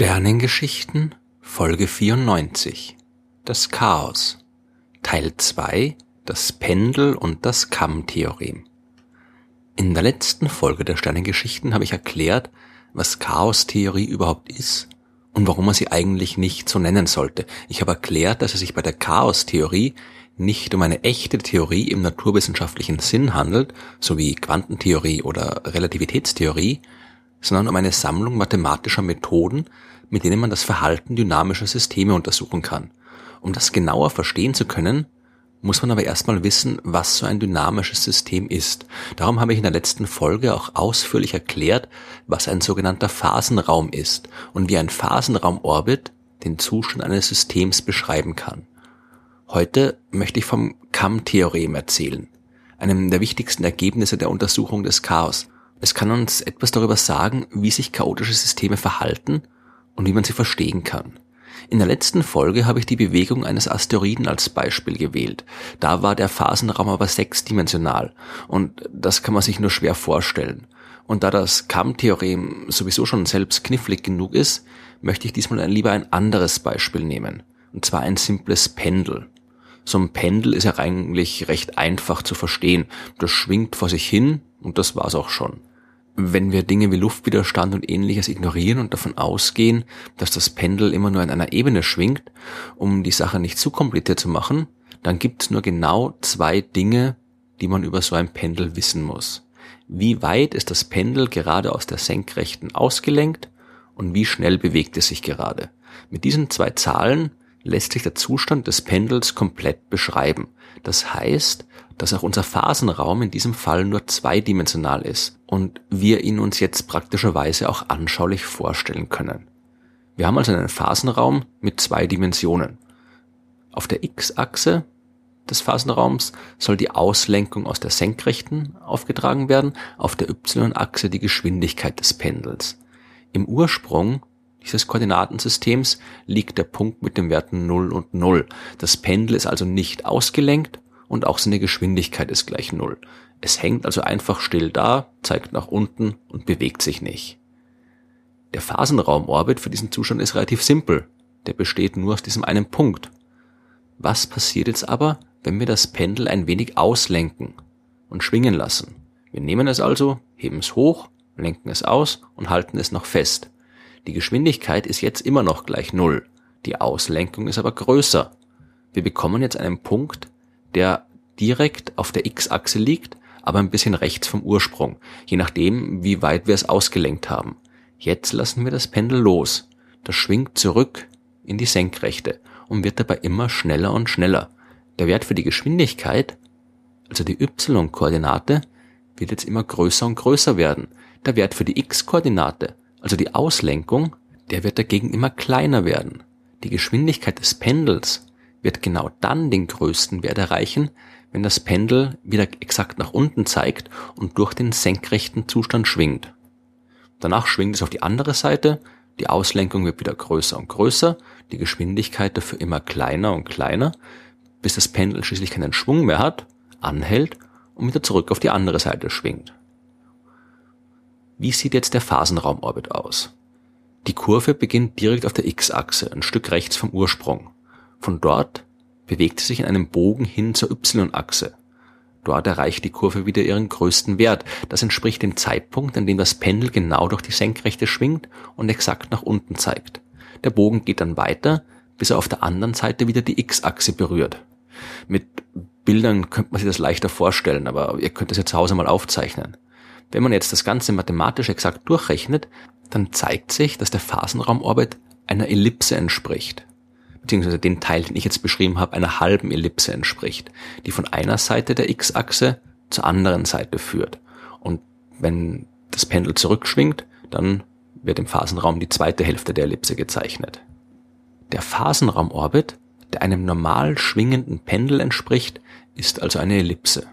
Sternengeschichten Folge 94 Das Chaos. Teil 2 Das Pendel und das Kamm-Theorem. In der letzten Folge der Sternengeschichten habe ich erklärt, was Chaostheorie überhaupt ist und warum man sie eigentlich nicht so nennen sollte. Ich habe erklärt, dass es sich bei der Chaostheorie nicht um eine echte Theorie im naturwissenschaftlichen Sinn handelt, so wie Quantentheorie oder Relativitätstheorie, sondern um eine Sammlung mathematischer Methoden, mit denen man das Verhalten dynamischer Systeme untersuchen kann. Um das genauer verstehen zu können, muss man aber erstmal wissen, was so ein dynamisches System ist. Darum habe ich in der letzten Folge auch ausführlich erklärt, was ein sogenannter Phasenraum ist und wie ein Phasenraumorbit den Zustand eines Systems beschreiben kann. Heute möchte ich vom Kamm-Theorem erzählen, einem der wichtigsten Ergebnisse der Untersuchung des Chaos. Es kann uns etwas darüber sagen, wie sich chaotische Systeme verhalten und wie man sie verstehen kann. In der letzten Folge habe ich die Bewegung eines Asteroiden als Beispiel gewählt. Da war der Phasenraum aber sechsdimensional und das kann man sich nur schwer vorstellen. Und da das Kamm-Theorem sowieso schon selbst knifflig genug ist, möchte ich diesmal lieber ein anderes Beispiel nehmen. Und zwar ein simples Pendel. So ein Pendel ist ja eigentlich recht einfach zu verstehen. Das schwingt vor sich hin und das war's auch schon wenn wir Dinge wie Luftwiderstand und ähnliches ignorieren und davon ausgehen, dass das Pendel immer nur in einer Ebene schwingt, um die Sache nicht zu kompliziert zu machen, dann gibt es nur genau zwei Dinge, die man über so ein Pendel wissen muss. Wie weit ist das Pendel gerade aus der Senkrechten ausgelenkt und wie schnell bewegt es sich gerade? Mit diesen zwei Zahlen lässt sich der Zustand des Pendels komplett beschreiben. Das heißt, dass auch unser Phasenraum in diesem Fall nur zweidimensional ist und wir ihn uns jetzt praktischerweise auch anschaulich vorstellen können. Wir haben also einen Phasenraum mit zwei Dimensionen. Auf der x-Achse des Phasenraums soll die Auslenkung aus der Senkrechten aufgetragen werden, auf der y-Achse die Geschwindigkeit des Pendels. Im Ursprung dieses Koordinatensystems liegt der Punkt mit den Werten 0 und 0. Das Pendel ist also nicht ausgelenkt und auch seine Geschwindigkeit ist gleich Null. Es hängt also einfach still da, zeigt nach unten und bewegt sich nicht. Der Phasenraumorbit für diesen Zustand ist relativ simpel. Der besteht nur aus diesem einen Punkt. Was passiert jetzt aber, wenn wir das Pendel ein wenig auslenken und schwingen lassen? Wir nehmen es also, heben es hoch, lenken es aus und halten es noch fest. Die Geschwindigkeit ist jetzt immer noch gleich Null. Die Auslenkung ist aber größer. Wir bekommen jetzt einen Punkt, der direkt auf der X-Achse liegt, aber ein bisschen rechts vom Ursprung, je nachdem, wie weit wir es ausgelenkt haben. Jetzt lassen wir das Pendel los. Das schwingt zurück in die Senkrechte und wird dabei immer schneller und schneller. Der Wert für die Geschwindigkeit, also die y-Koordinate, wird jetzt immer größer und größer werden. Der Wert für die x-Koordinate, also die Auslenkung, der wird dagegen immer kleiner werden. Die Geschwindigkeit des Pendels wird genau dann den größten Wert erreichen, wenn das Pendel wieder exakt nach unten zeigt und durch den senkrechten Zustand schwingt. Danach schwingt es auf die andere Seite, die Auslenkung wird wieder größer und größer, die Geschwindigkeit dafür immer kleiner und kleiner, bis das Pendel schließlich keinen Schwung mehr hat, anhält und wieder zurück auf die andere Seite schwingt. Wie sieht jetzt der Phasenraumorbit aus? Die Kurve beginnt direkt auf der x-Achse, ein Stück rechts vom Ursprung. Von dort bewegt sie sich in einem Bogen hin zur y-Achse. Dort erreicht die Kurve wieder ihren größten Wert. Das entspricht dem Zeitpunkt, an dem das Pendel genau durch die Senkrechte schwingt und exakt nach unten zeigt. Der Bogen geht dann weiter, bis er auf der anderen Seite wieder die x-Achse berührt. Mit Bildern könnte man sich das leichter vorstellen, aber ihr könnt es ja zu Hause mal aufzeichnen. Wenn man jetzt das Ganze mathematisch exakt durchrechnet, dann zeigt sich, dass der Phasenraumorbit einer Ellipse entspricht beziehungsweise den Teil, den ich jetzt beschrieben habe, einer halben Ellipse entspricht, die von einer Seite der x-Achse zur anderen Seite führt. Und wenn das Pendel zurückschwingt, dann wird im Phasenraum die zweite Hälfte der Ellipse gezeichnet. Der Phasenraumorbit, der einem normal schwingenden Pendel entspricht, ist also eine Ellipse.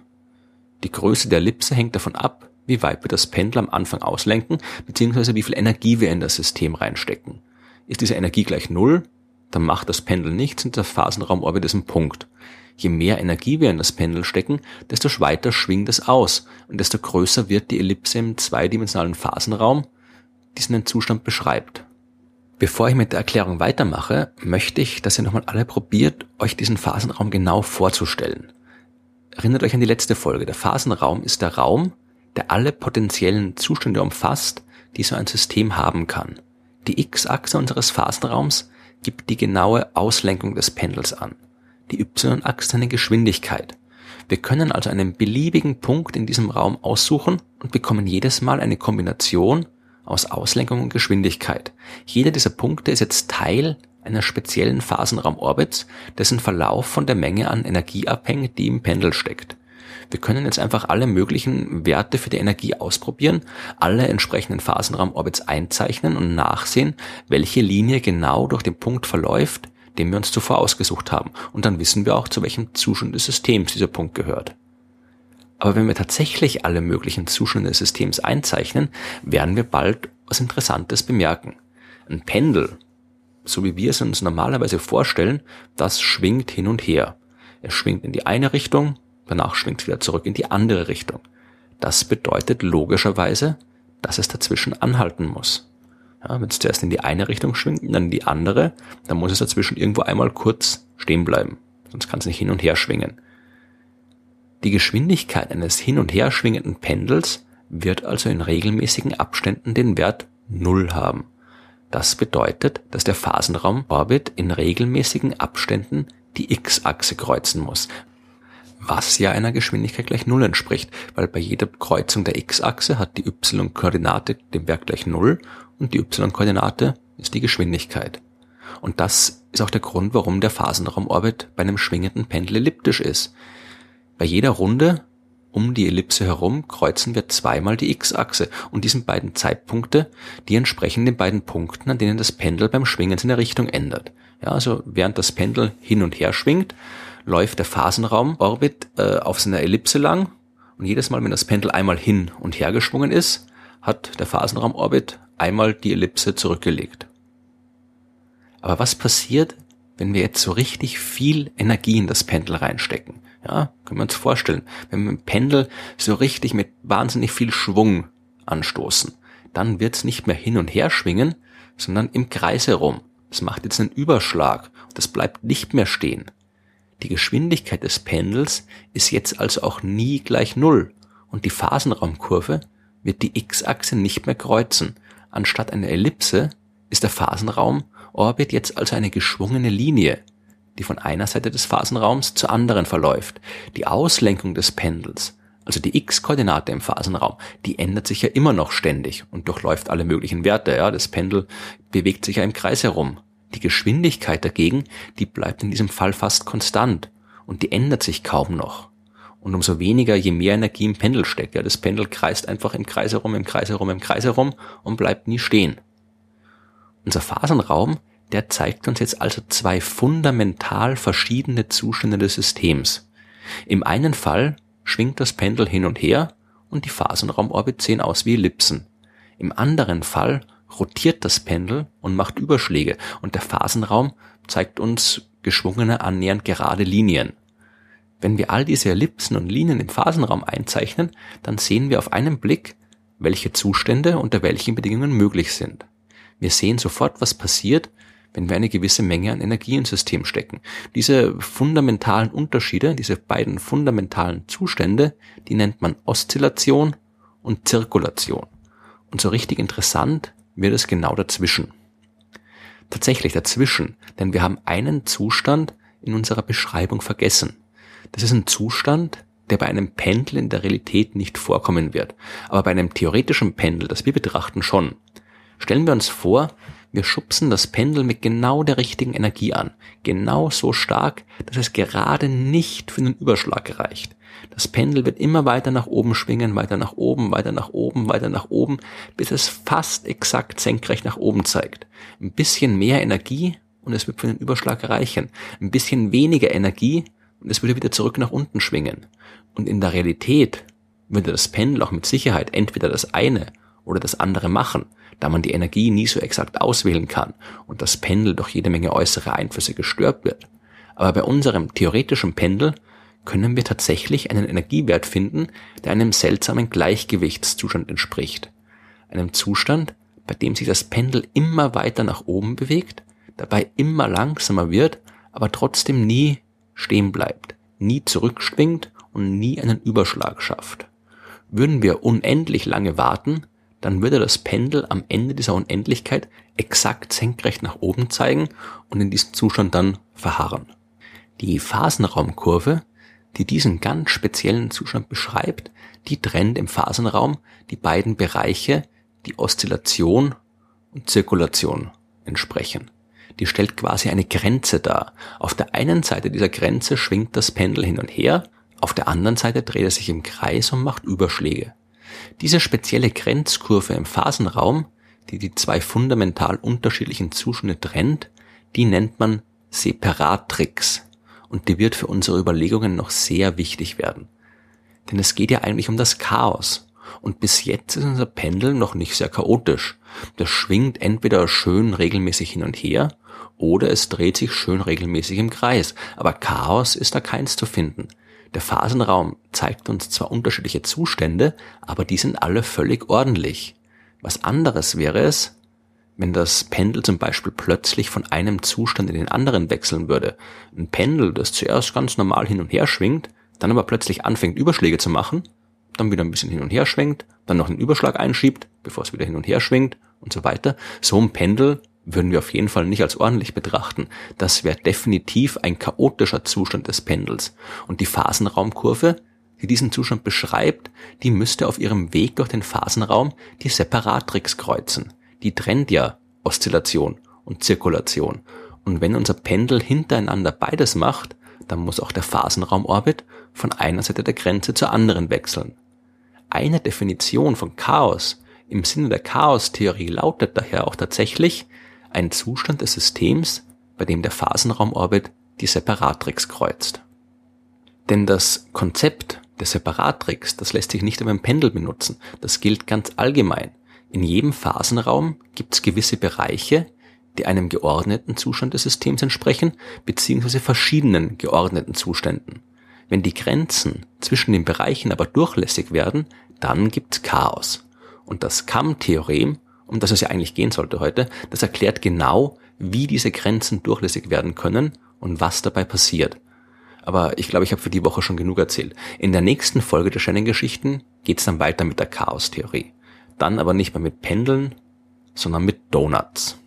Die Größe der Ellipse hängt davon ab, wie weit wir das Pendel am Anfang auslenken, beziehungsweise wie viel Energie wir in das System reinstecken. Ist diese Energie gleich Null, dann macht das Pendel nichts und der Phasenraumorbit ist ein Punkt. Je mehr Energie wir in das Pendel stecken, desto weiter schwingt es aus und desto größer wird die Ellipse im zweidimensionalen Phasenraum, die diesen Zustand beschreibt. Bevor ich mit der Erklärung weitermache, möchte ich, dass ihr nochmal alle probiert, euch diesen Phasenraum genau vorzustellen. Erinnert euch an die letzte Folge. Der Phasenraum ist der Raum, der alle potenziellen Zustände umfasst, die so ein System haben kann. Die x-Achse unseres Phasenraums gibt die genaue Auslenkung des Pendels an. Die y-Achse seine Geschwindigkeit. Wir können also einen beliebigen Punkt in diesem Raum aussuchen und bekommen jedes Mal eine Kombination aus Auslenkung und Geschwindigkeit. Jeder dieser Punkte ist jetzt Teil einer speziellen Phasenraumorbits, dessen Verlauf von der Menge an Energie abhängt, die im Pendel steckt. Wir können jetzt einfach alle möglichen Werte für die Energie ausprobieren, alle entsprechenden Phasenraumorbits einzeichnen und nachsehen, welche Linie genau durch den Punkt verläuft, den wir uns zuvor ausgesucht haben. Und dann wissen wir auch, zu welchem Zustand des Systems dieser Punkt gehört. Aber wenn wir tatsächlich alle möglichen Zustände des Systems einzeichnen, werden wir bald was Interessantes bemerken. Ein Pendel, so wie wir es uns normalerweise vorstellen, das schwingt hin und her. Es schwingt in die eine Richtung, danach schwingt es wieder zurück in die andere Richtung. Das bedeutet logischerweise, dass es dazwischen anhalten muss. Ja, wenn es zuerst in die eine Richtung schwingt und dann in die andere, dann muss es dazwischen irgendwo einmal kurz stehen bleiben. Sonst kann es nicht hin und her schwingen. Die Geschwindigkeit eines hin und her schwingenden Pendels wird also in regelmäßigen Abständen den Wert Null haben. Das bedeutet, dass der Phasenraumorbit in regelmäßigen Abständen die x-Achse kreuzen muss, was ja einer Geschwindigkeit gleich Null entspricht, weil bei jeder Kreuzung der x-Achse hat die y-Koordinate den Wert gleich Null und die y-Koordinate ist die Geschwindigkeit. Und das ist auch der Grund, warum der Phasenraumorbit bei einem schwingenden Pendel elliptisch ist. Bei jeder Runde um die Ellipse herum kreuzen wir zweimal die x-Achse und diesen beiden Zeitpunkte, die entsprechen den beiden Punkten, an denen das Pendel beim Schwingen seine Richtung ändert. Ja, also während das Pendel hin und her schwingt, läuft der Phasenraumorbit äh, auf seiner Ellipse lang und jedes Mal, wenn das Pendel einmal hin und her geschwungen ist, hat der Phasenraumorbit einmal die Ellipse zurückgelegt. Aber was passiert, wenn wir jetzt so richtig viel Energie in das Pendel reinstecken? Ja, können wir uns vorstellen. Wenn wir ein Pendel so richtig mit wahnsinnig viel Schwung anstoßen, dann wird es nicht mehr hin und her schwingen, sondern im Kreis herum. Das macht jetzt einen Überschlag und das bleibt nicht mehr stehen. Die Geschwindigkeit des Pendels ist jetzt also auch nie gleich Null und die Phasenraumkurve wird die x-Achse nicht mehr kreuzen. Anstatt einer Ellipse ist der Phasenraumorbit jetzt also eine geschwungene Linie, die von einer Seite des Phasenraums zur anderen verläuft. Die Auslenkung des Pendels, also die x-Koordinate im Phasenraum, die ändert sich ja immer noch ständig und durchläuft alle möglichen Werte. Ja, das Pendel bewegt sich ja im Kreis herum. Die Geschwindigkeit dagegen, die bleibt in diesem Fall fast konstant und die ändert sich kaum noch. Und umso weniger, je mehr Energie im Pendel steckt. Ja, das Pendel kreist einfach im Kreis herum, im Kreis herum, im Kreis herum und bleibt nie stehen. Unser Phasenraum, der zeigt uns jetzt also zwei fundamental verschiedene Zustände des Systems. Im einen Fall schwingt das Pendel hin und her und die Phasenraumorbit sehen aus wie Ellipsen. Im anderen Fall rotiert das Pendel und macht Überschläge und der Phasenraum zeigt uns geschwungene, annähernd gerade Linien. Wenn wir all diese Ellipsen und Linien im Phasenraum einzeichnen, dann sehen wir auf einen Blick, welche Zustände unter welchen Bedingungen möglich sind. Wir sehen sofort, was passiert, wenn wir eine gewisse Menge an Energie ins System stecken. Diese fundamentalen Unterschiede, diese beiden fundamentalen Zustände, die nennt man Oszillation und Zirkulation. Und so richtig interessant wird es genau dazwischen. Tatsächlich dazwischen, denn wir haben einen Zustand in unserer Beschreibung vergessen. Das ist ein Zustand, der bei einem Pendel in der Realität nicht vorkommen wird, aber bei einem theoretischen Pendel, das wir betrachten, schon. Stellen wir uns vor, wir schubsen das Pendel mit genau der richtigen Energie an. Genau so stark, dass es gerade nicht für einen Überschlag reicht. Das Pendel wird immer weiter nach oben schwingen, weiter nach oben, weiter nach oben, weiter nach oben, bis es fast exakt senkrecht nach oben zeigt. Ein bisschen mehr Energie und es wird für den Überschlag reichen. Ein bisschen weniger Energie und es würde wieder zurück nach unten schwingen. Und in der Realität würde das Pendel auch mit Sicherheit entweder das eine oder das andere machen da man die Energie nie so exakt auswählen kann und das Pendel durch jede Menge äußere Einflüsse gestört wird. Aber bei unserem theoretischen Pendel können wir tatsächlich einen Energiewert finden, der einem seltsamen Gleichgewichtszustand entspricht. Einem Zustand, bei dem sich das Pendel immer weiter nach oben bewegt, dabei immer langsamer wird, aber trotzdem nie stehen bleibt, nie zurückschwingt und nie einen Überschlag schafft. Würden wir unendlich lange warten, dann würde das Pendel am Ende dieser Unendlichkeit exakt senkrecht nach oben zeigen und in diesem Zustand dann verharren. Die Phasenraumkurve, die diesen ganz speziellen Zustand beschreibt, die trennt im Phasenraum die beiden Bereiche, die Oszillation und Zirkulation entsprechen. Die stellt quasi eine Grenze dar. Auf der einen Seite dieser Grenze schwingt das Pendel hin und her, auf der anderen Seite dreht es sich im Kreis und macht Überschläge. Diese spezielle Grenzkurve im Phasenraum, die die zwei fundamental unterschiedlichen Zustände trennt, die nennt man Separatrix und die wird für unsere Überlegungen noch sehr wichtig werden. Denn es geht ja eigentlich um das Chaos. Und bis jetzt ist unser Pendel noch nicht sehr chaotisch. Das schwingt entweder schön regelmäßig hin und her oder es dreht sich schön regelmäßig im Kreis. Aber Chaos ist da keins zu finden. Der Phasenraum zeigt uns zwar unterschiedliche Zustände, aber die sind alle völlig ordentlich. Was anderes wäre es, wenn das Pendel zum Beispiel plötzlich von einem Zustand in den anderen wechseln würde. Ein Pendel, das zuerst ganz normal hin und her schwingt, dann aber plötzlich anfängt Überschläge zu machen, dann wieder ein bisschen hin und her schwenkt, dann noch einen Überschlag einschiebt, bevor es wieder hin und her schwingt und so weiter. So ein Pendel würden wir auf jeden Fall nicht als ordentlich betrachten. Das wäre definitiv ein chaotischer Zustand des Pendels. Und die Phasenraumkurve, die diesen Zustand beschreibt, die müsste auf ihrem Weg durch den Phasenraum die Separatrix kreuzen. Die trennt ja Oszillation und Zirkulation. Und wenn unser Pendel hintereinander beides macht, dann muss auch der Phasenraumorbit von einer Seite der Grenze zur anderen wechseln. Eine Definition von Chaos im Sinne der Chaostheorie lautet daher auch tatsächlich ein Zustand des Systems, bei dem der Phasenraumorbit die Separatrix kreuzt. Denn das Konzept der Separatrix, das lässt sich nicht über ein Pendel benutzen. Das gilt ganz allgemein. In jedem Phasenraum gibt es gewisse Bereiche, die einem geordneten Zustand des Systems entsprechen, beziehungsweise verschiedenen geordneten Zuständen. Wenn die Grenzen zwischen den Bereichen aber durchlässig werden, dann gibt's Chaos. Und das Kamm-Theorem, um das es ja eigentlich gehen sollte heute, das erklärt genau, wie diese Grenzen durchlässig werden können und was dabei passiert. Aber ich glaube, ich habe für die Woche schon genug erzählt. In der nächsten Folge der Shannon-Geschichten geht's dann weiter mit der Chaos-Theorie. Dann aber nicht mehr mit Pendeln, sondern mit Donuts.